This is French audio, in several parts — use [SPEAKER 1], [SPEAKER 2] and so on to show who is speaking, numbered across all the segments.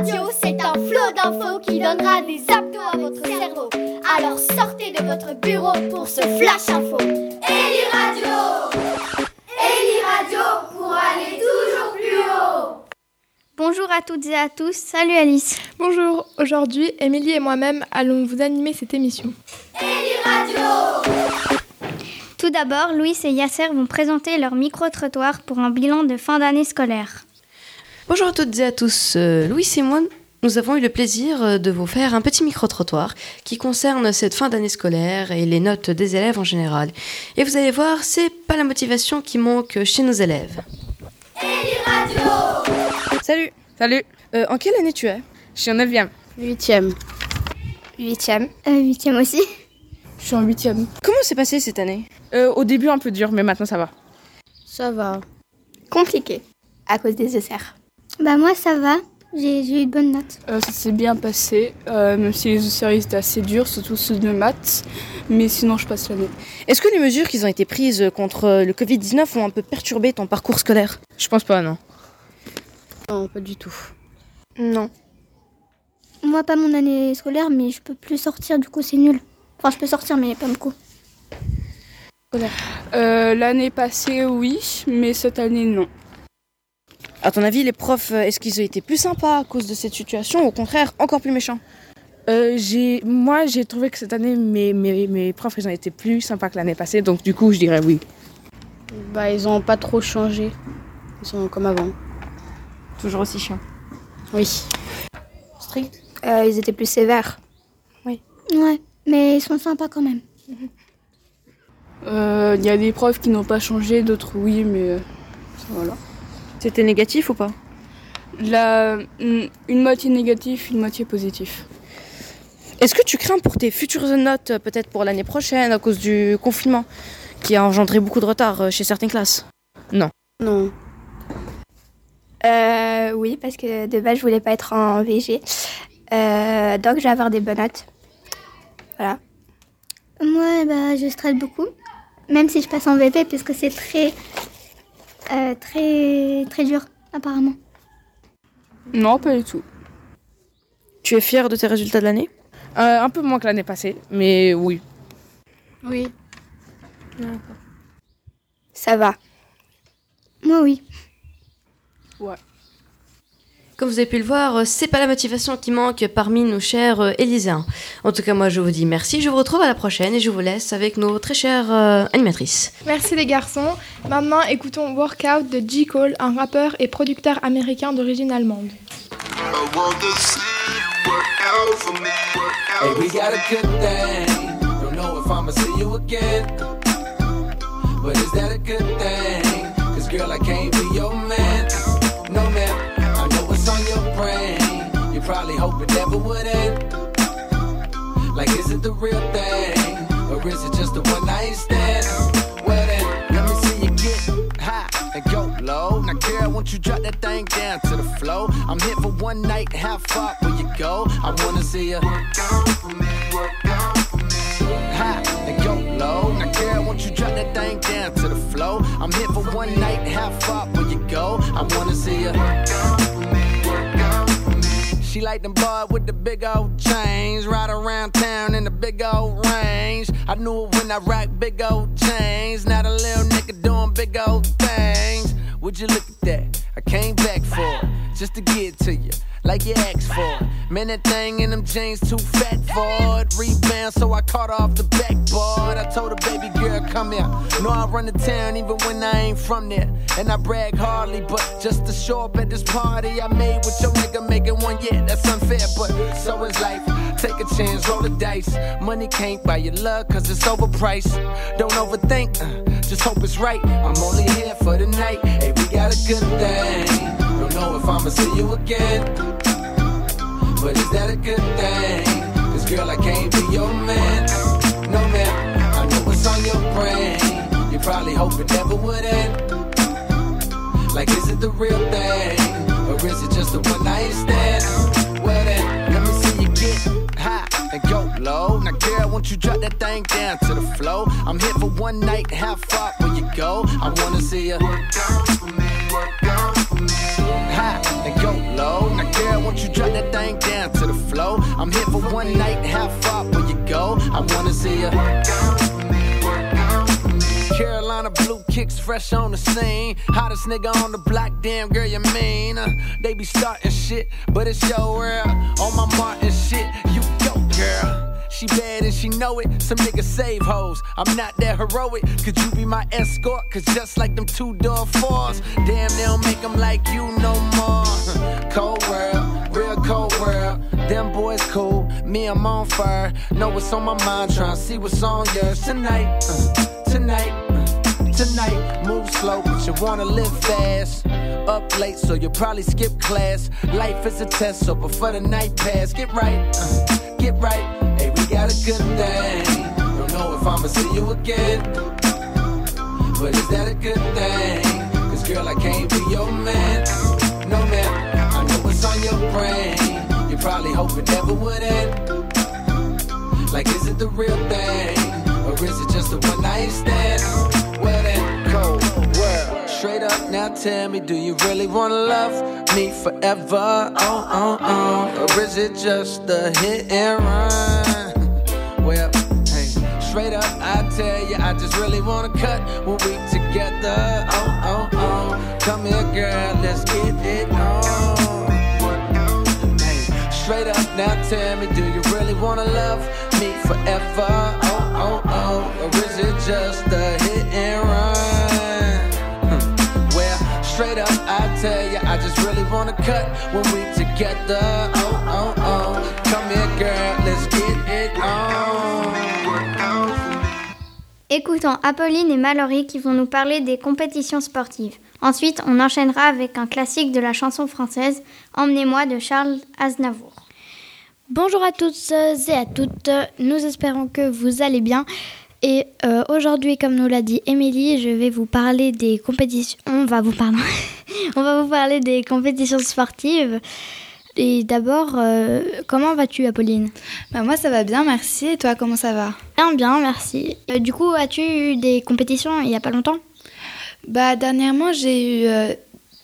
[SPEAKER 1] Radio, c'est un flot d'infos qui donnera des abdos à votre cerveau. Alors sortez de votre bureau pour ce flash info. Eli Radio Eli Radio pour aller toujours plus haut
[SPEAKER 2] Bonjour à toutes et à tous, salut Alice.
[SPEAKER 3] Bonjour, aujourd'hui, Émilie et moi-même allons vous animer cette émission.
[SPEAKER 1] Eli Radio
[SPEAKER 2] Tout d'abord, Louis et Yasser vont présenter leur micro-trottoir pour un bilan de fin d'année scolaire.
[SPEAKER 4] Bonjour à toutes et à tous. Euh, Louis et moi, nous avons eu le plaisir euh, de vous faire un petit micro-trottoir qui concerne cette fin d'année scolaire et les notes des élèves en général. Et vous allez voir, c'est pas la motivation qui manque chez nos élèves.
[SPEAKER 1] Eli Radio
[SPEAKER 5] Salut
[SPEAKER 6] Salut,
[SPEAKER 5] Euh, En quelle année tu es?
[SPEAKER 6] Je suis en 9ème.
[SPEAKER 5] Huitième.
[SPEAKER 2] Huitième. Euh, huitième aussi.
[SPEAKER 5] Je suis en huitième. Comment s'est passée cette année?
[SPEAKER 6] Euh, au début un peu dur, mais maintenant ça va.
[SPEAKER 5] Ça va.
[SPEAKER 7] compliqué à cause des ESR.
[SPEAKER 2] Bah moi ça va, j'ai eu de bonnes notes.
[SPEAKER 8] Euh, ça s'est bien passé, euh, même si les séries étaient assez durs, surtout ceux de maths. Mais sinon, je passe l'année.
[SPEAKER 5] Est-ce que les mesures qui ont été prises contre le Covid-19 ont un peu perturbé ton parcours scolaire?
[SPEAKER 6] Je pense pas, non.
[SPEAKER 8] Non, pas du tout.
[SPEAKER 5] Non.
[SPEAKER 2] Moi pas mon année scolaire mais je peux plus sortir du coup c'est nul. Enfin je peux sortir mais pas beaucoup.
[SPEAKER 8] Euh, l'année passée, oui, mais cette année, non.
[SPEAKER 5] À ton avis, les profs, euh, est-ce qu'ils ont été plus sympas à cause de cette situation ou au contraire encore plus méchants
[SPEAKER 6] Euh, j'ai, moi, j'ai trouvé que cette année, mes, mes, mes profs, ils ont été plus sympas que l'année passée, donc du coup, je dirais oui.
[SPEAKER 8] Bah, ils ont pas trop changé. Ils sont comme avant.
[SPEAKER 5] Toujours aussi chiant.
[SPEAKER 8] Oui.
[SPEAKER 5] Strict
[SPEAKER 7] Euh, ils étaient plus sévères.
[SPEAKER 2] Ouais, mais ils sont sympas quand même.
[SPEAKER 8] Euh, Il y a des profs qui n'ont pas changé, d'autres oui, mais voilà.
[SPEAKER 5] C'était négatif ou pas?
[SPEAKER 8] La, une moitié négative, une moitié positive.
[SPEAKER 5] Est-ce que tu crains pour tes futures notes, peut-être pour l'année prochaine, à cause du confinement, qui a engendré beaucoup de retard euh, chez certaines classes?
[SPEAKER 8] Non.
[SPEAKER 7] Euh, oui, parce que de base, je voulais pas être en VG. Euh, donc, je vais avoir des bonnes notes. Voilà.
[SPEAKER 2] Moi bah je stresse beaucoup. Même si je passe en VP puisque c'est très euh, très très dur apparemment.
[SPEAKER 8] Non, pas du tout.
[SPEAKER 5] Tu es fier de tes résultats de l'année
[SPEAKER 6] Euh, un peu moins que l'année passée, mais oui.
[SPEAKER 8] Oui.
[SPEAKER 7] Ça va.
[SPEAKER 2] Moi oui.
[SPEAKER 4] Comme vous avez pu le voir, euh, c'est pas la motivation qui manque parmi nos chers euh, Élyséens. En tout cas, moi, je vous dis merci. Je vous retrouve à la prochaine et je vous laisse avec nos très chères euh, animatrices.
[SPEAKER 3] Merci les garçons. Maintenant, écoutons Workout de J. Cole, un rappeur et producteur américain d'origine allemande.
[SPEAKER 9] I want to see you work out for me. Work
[SPEAKER 10] Hey,
[SPEAKER 9] out
[SPEAKER 10] we got a good thing. Don't know if I'ma see you again. But is that a good thing? Cause girl, I can't be on. You probably hope it never would end. Like, is it the real thing? Or is it just a one night stand? Well then, let me see you get high and go low. Now, girl, won't you drop that thing down to the flow? I'm here for one night, how far will you go? I wanna see you
[SPEAKER 9] out for me. Work out for me.
[SPEAKER 10] high and go low. Now, girl, won't you drop that thing down to the flow? I'm here for one night, how far will you go? I wanna see you.
[SPEAKER 9] Work out.
[SPEAKER 10] She like them boy with the big old chains, ride around town in the big old range. I knew it when I rocked big old chains. Now the little nigga doing big old things. Would you look at that? I came back for it, just to get to you, like you asked for it. Man, that thing in them jeans too fat for it. Rebound, so I caught off the backboard. I told her, baby girl, come here. Know I run the town even when I ain't from there. And I brag hardly, but just to show up at this party I made with your nigga making one, yeah, that's unfair, but so is life. Take a chance, roll the dice. Money can't buy your love, cause it's overpriced. Don't overthink, uh, just hope it's right. I'm only here for the night. Hey, we got a good thing. Know if I'ma see you again. But is that a good thing? Cause girl, I can't be your man. No man, I know what's on your brain. You probably hope it never would end. Like, is it the real thing? Or is it just a one night stand? Well then, let me see you get high and go low. Now, girl, won't you drop that thing down to the flow? I'm here for one night, how far will you go? I wanna see you
[SPEAKER 9] Work out for me. Work out me.
[SPEAKER 10] high and go low. Now, girl, won't you drop that thing down to the floor. I'm here for one night, how far will you go? I wanna see you. Carolina blue kicks fresh on the scene. Hottest nigga on the block, damn girl, you mean? Uh, they be starting shit, but it's your world. On my Martin shit, you go, girl. She bad and she know it. Some niggas save hoes. I'm not that heroic. Could you be my escort? Cause just like them two door fours, damn, they don't make them like you no more. Cold world, real cold world. Them boys cool, me, I'm on fire. Know what's on my mind, tryna see what's on yours tonight. uh, tonight. uh, Tonight, move slow, but you wanna live fast. Up late, so you'll probably skip class. Life is a test, so before the night pass, get right, uh, get right. Hey, got a good thing. Don't know if I'ma see you again, but is that a good thing? Cause girl, I can't be your man. No man, I know what's on your brain. You probably hope it never would end. Like, is it the real thing? Or is it just a one night stand? Well then, cold world. Straight up, now tell me, do you really wanna love me forever? Oh, oh, oh. Or is it just a hit and run? Straight up, I tell you, I just really wanna cut when we together. Oh, oh, oh. Come here, girl, let's get it on. Hey, straight up now tell me, do you really wanna love me forever? Oh, oh, oh, or is it just a hit and run? Hmm. Well, straight up, I tell you, I just really wanna cut when we together. Oh, oh, oh, come here, girl, let's get
[SPEAKER 2] Écoutons Apolline et Mallory qui vont nous parler des compétitions sportives. Ensuite, on enchaînera avec un classique de la chanson française, Emmenez-moi de Charles Aznavour.
[SPEAKER 11] Bonjour à tous et à toutes, nous espérons que vous allez bien. Et euh, aujourd'hui, comme nous l'a dit Émilie, je vais vous parler des compétitions. On va vous parler des compétitions sportives. Et d'abord, euh, comment vas-tu, Apolline?
[SPEAKER 12] Bah moi ça va bien, merci. Et toi comment ça va?
[SPEAKER 11] Bien, bien, merci. Euh, du coup, as-tu eu des compétitions il n'y a pas longtemps?
[SPEAKER 12] Bah dernièrement j'ai eu euh,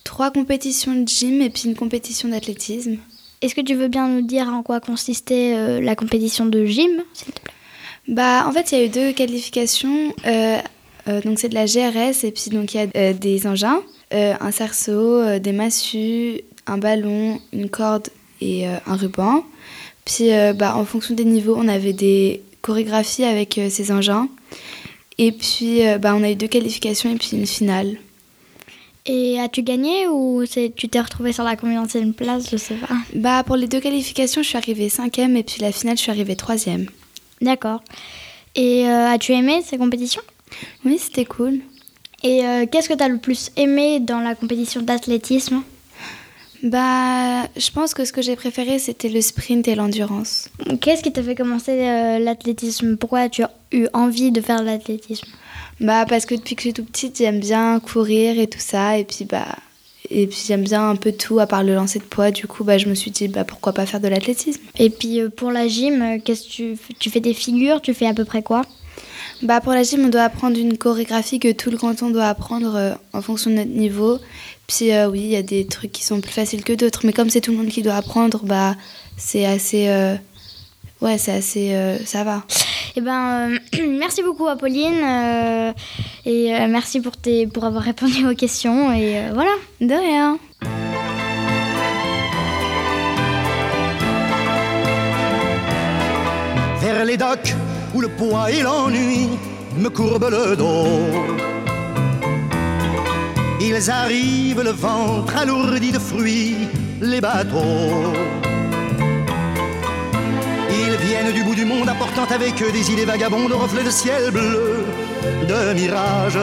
[SPEAKER 12] trois compétitions de gym et puis une compétition d'athlétisme.
[SPEAKER 11] Est-ce que tu veux bien nous dire en quoi consistait la compétition de gym, s'il te plaît?
[SPEAKER 12] Bah en fait il y a eu deux qualifications. donc c'est de la GRS et puis donc il y a des engins, un cerceau, des massues, un ballon, une corde et euh, un ruban. Puis euh, bah, en fonction des niveaux on avait des chorégraphies avec euh, ces engins. Et puis bah, on a eu deux qualifications et puis une finale.
[SPEAKER 11] Et as-tu gagné ou tu t'es retrouvée sur la combien de place Je sais pas.
[SPEAKER 12] Bah pour les deux qualifications je suis arrivée cinquième et puis la finale je suis arrivée troisième.
[SPEAKER 11] D'accord. Et euh, as-tu aimé ces compétitions?
[SPEAKER 12] Oui, c'était cool.
[SPEAKER 11] Et euh, qu'est-ce que tu as le plus aimé dans la compétition d'athlétisme?
[SPEAKER 12] Bah, je pense que ce que j'ai préféré, c'était le sprint et l'endurance.
[SPEAKER 11] Qu'est-ce qui t'a fait commencer euh, l'athlétisme? Pourquoi as-tu eu envie de faire de l'athlétisme?
[SPEAKER 12] Bah, parce que depuis que je suis toute petite, j'aime bien courir et tout ça. Et puis, bah, et puis j'aime bien un peu tout à part le lancer de poids. Du coup, bah, je me suis dit, bah, pourquoi pas faire de l'athlétisme?
[SPEAKER 11] Et puis euh, pour la gym, euh, qu'est-ce que tu fais Tu fais des figures? Tu fais à peu près quoi?
[SPEAKER 12] Bah, pour la gym, on doit apprendre une chorégraphie que tout le canton doit apprendre euh, en fonction de notre niveau. Puis, euh, oui, il y a des trucs qui sont plus faciles que d'autres. Mais comme c'est tout le monde qui doit apprendre, bah, c'est assez. euh, Ouais, c'est assez. euh, ça va.
[SPEAKER 11] Eh ben, euh, merci beaucoup Apolline euh, et euh, merci pour, tes, pour avoir répondu aux questions et euh, voilà.
[SPEAKER 12] De rien.
[SPEAKER 13] vers les docks où le poids et l'ennui me courbent le dos. Ils arrivent le ventre alourdi de fruits, les bateaux. Ils viennent du bout du monde apportant avec eux des idées vagabondes, reflets de ciel bleu, de mirages.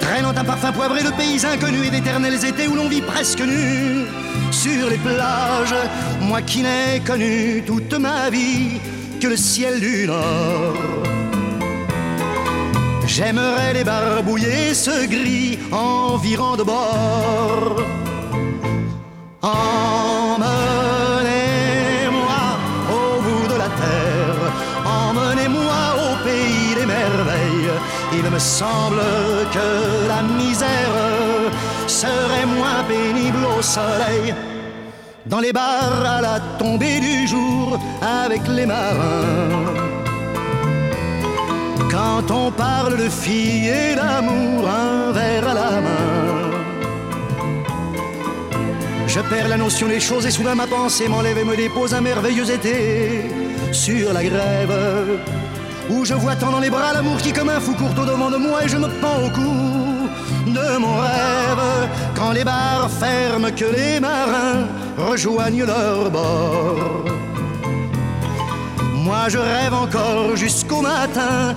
[SPEAKER 13] Traînant un parfum poivré de pays inconnus et d'éternels étés où l'on vit presque nu sur les plages. Moi qui n'ai connu toute ma vie que le ciel du Nord. J'aimerais les barbouiller ce gris environ de bord. Emmenez-moi au bout de la terre, emmenez-moi au pays des merveilles. Il me semble que la misère serait moins pénible au soleil. dans les bars à la tombée du jour avec les marins. Quand on parle de filles et d'amour, un verre à la main. Je perds la notion des choses et soudain ma pensée m'enlève et me dépose un merveilleux été sur la grève. Où je vois tant dans les bras l'amour qui comme un fou court au devant de moi et je me pends au cou de mon rêve. Quand les bars ferment, que les marins rejoignent leur bord. Moi je rêve encore jusqu'au matin,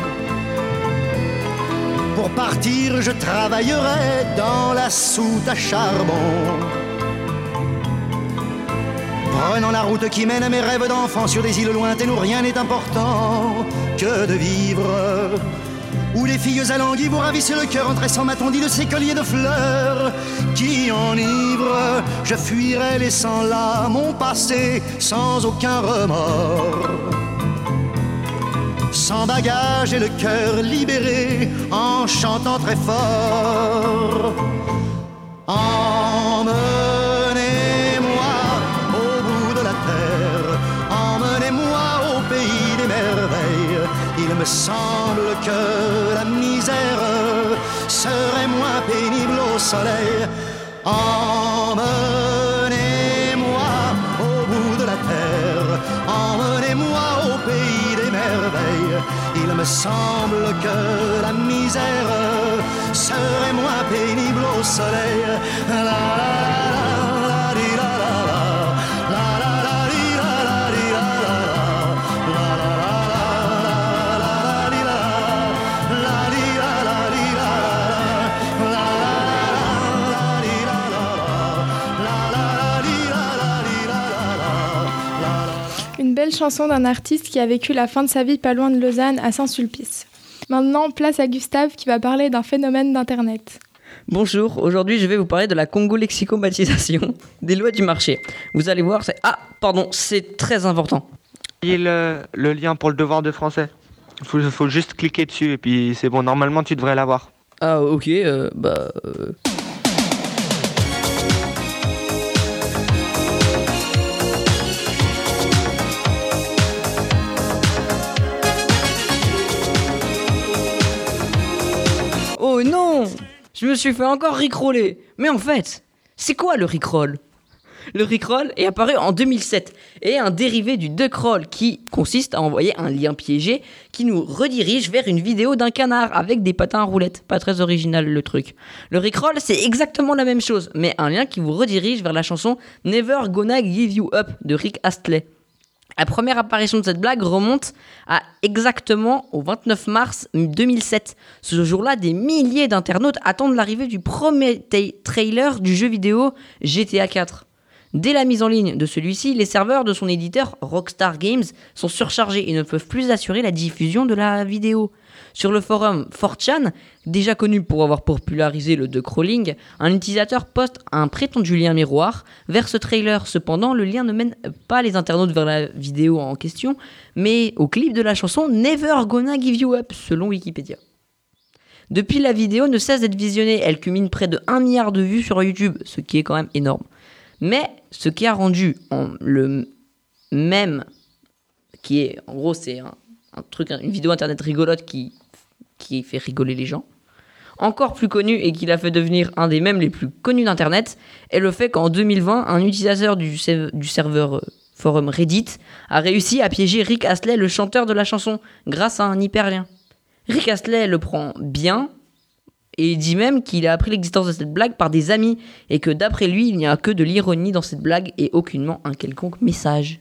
[SPEAKER 13] Pour partir, je travaillerai dans la soute à charbon. Prenant la route qui mène à mes rêves d'enfant sur des îles lointaines où rien n'est important que de vivre. Où les filles alanguies vous ravissent le cœur en tressant ma tondie de ces colliers de fleurs qui enivrent. Je fuirai laissant là mon passé sans aucun remords. Sans bagage et le cœur libéré en chantant très fort. Emmenez-moi au bout de la terre, emmenez-moi au pays des merveilles. Il me semble que la misère serait moins pénible au soleil. Emmenez-moi Il me semble que la misère serait moins pénible au soleil.
[SPEAKER 3] Belle chanson d'un artiste qui a vécu la fin de sa vie pas loin de Lausanne, à Saint-Sulpice. Maintenant, place à Gustave qui va parler d'un phénomène d'Internet.
[SPEAKER 14] Bonjour, aujourd'hui je vais vous parler de la congo-lexicomatisation des lois du marché. Vous allez voir, c'est... Ah, pardon, c'est très important.
[SPEAKER 15] Et le, le lien pour le devoir de français. Il faut, faut juste cliquer dessus et puis c'est bon, normalement tu devrais l'avoir.
[SPEAKER 14] Ah, ok, euh, bah... euh, Je me suis fait encore rickroller. Mais en fait, c'est quoi le rickroll? Le rickroll est apparu en 2007 et est un dérivé du duckroll qui consiste à envoyer un lien piégé qui nous redirige vers une vidéo d'un canard avec des patins à roulettes. Pas très original le truc. Le rickroll, c'est exactement la même chose, mais un lien qui vous redirige vers la chanson Never Gonna Give You Up de Rick Astley. La première apparition de cette blague remonte à exactement au 29 mars 2007. Ce jour-là, des milliers d'internautes attendent l'arrivée du premier trailer du jeu vidéo GTA 4. Dès la mise en ligne de celui-ci, les serveurs de son éditeur Rockstar Games sont surchargés et ne peuvent plus assurer la diffusion de la vidéo. Sur le forum 4chan, déjà connu pour avoir popularisé le de crawling, un utilisateur poste un prétendu lien miroir vers ce trailer. Cependant, le lien ne mène pas les internautes vers la vidéo en question, mais au clip de la chanson Never Gonna Give You Up, selon Wikipédia. Depuis, la vidéo ne cesse d'être visionnée. Elle culmine près de 1 milliard de vues sur YouTube, ce qui est quand même énorme. Mais ce qui a rendu en- le même, qui est en gros, c'est un, un truc, une vidéo internet rigolote qui, qui fait rigoler les gens, encore plus connu et qui l'a fait devenir un des mèmes les plus connus d'internet, est le fait qu'en 2020, un utilisateur du serveur euh, forum Reddit a réussi à piéger Rick Astley, le chanteur de la chanson, grâce à un hyperlien. Rick Astley le prend bien et dit même qu'il a appris l'existence de cette blague par des amis et que d'après lui, il n'y a que de l'ironie dans cette blague et aucunement un quelconque message.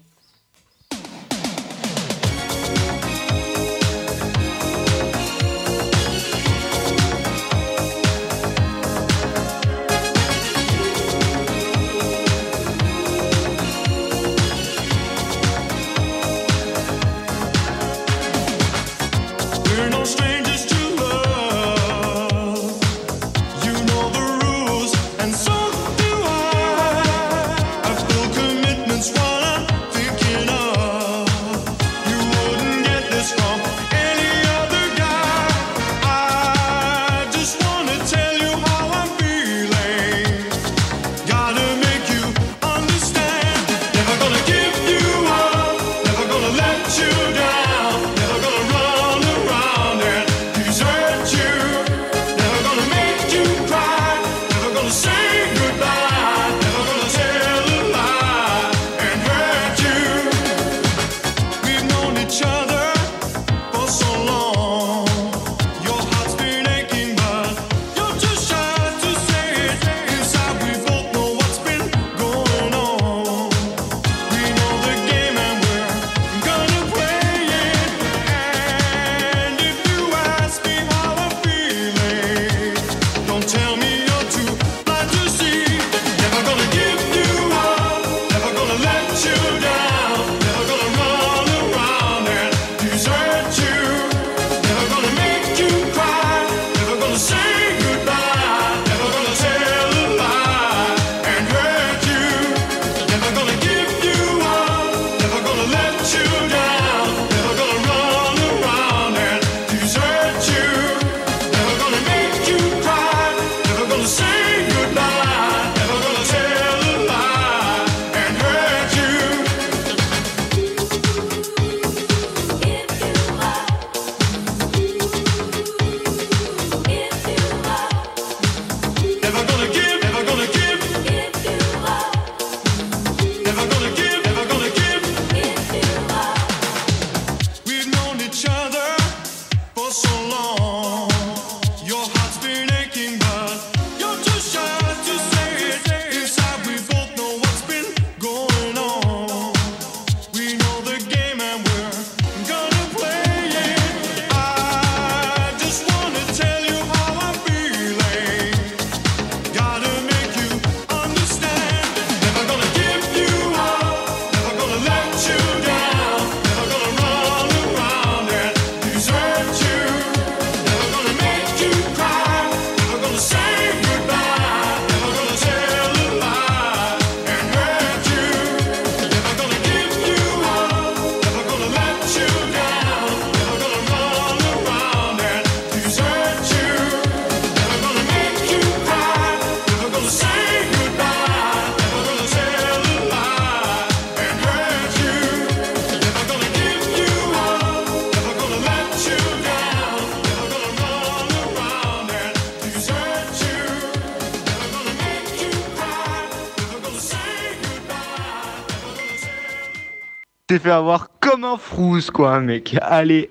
[SPEAKER 15] T'es fait avoir comme un frousse, quoi, mec. Allez,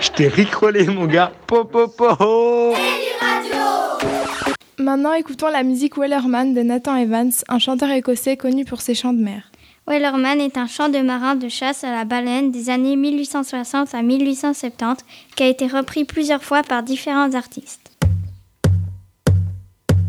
[SPEAKER 15] je t'ai ricrolé, mon gars. Po, po, po.
[SPEAKER 3] Maintenant, écoutons la musique Wellerman de Nathan Evans, un chanteur écossais connu pour ses chants de mer.
[SPEAKER 2] Wellerman est un chant de marin de chasse à la baleine des années 1860 à 1870 qui a été repris plusieurs fois par différents artistes.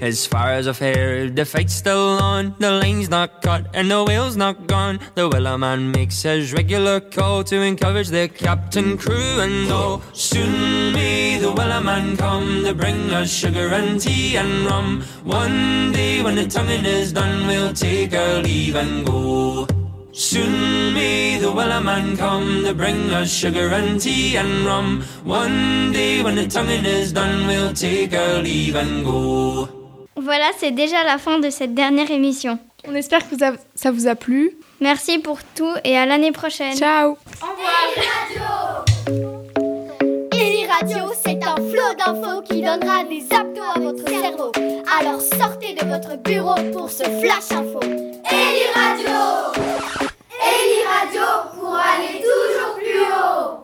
[SPEAKER 16] As far as I've heard, the fight's still on. The line's not cut and the whale's not gone. The Wellerman makes his regular call to encourage the captain, crew, and all. Soon may the Wellerman come to bring us sugar and tea and rum. One day when the tonguing is done, we'll take our leave and go. Soon may the Wellerman come to bring us sugar and tea and rum. One day when the tonguing is done, we'll take our leave and go.
[SPEAKER 2] Voilà, c'est déjà la fin de cette dernière émission.
[SPEAKER 3] On espère que ça vous a plu.
[SPEAKER 2] Merci pour tout et à l'année prochaine.
[SPEAKER 3] Ciao. Au revoir.
[SPEAKER 1] Eli Radio, c'est un flot d'infos qui donnera des abdos à votre cerveau. Alors sortez de votre bureau pour ce flash info. Eli Radio. Eli Radio pour aller toujours plus haut.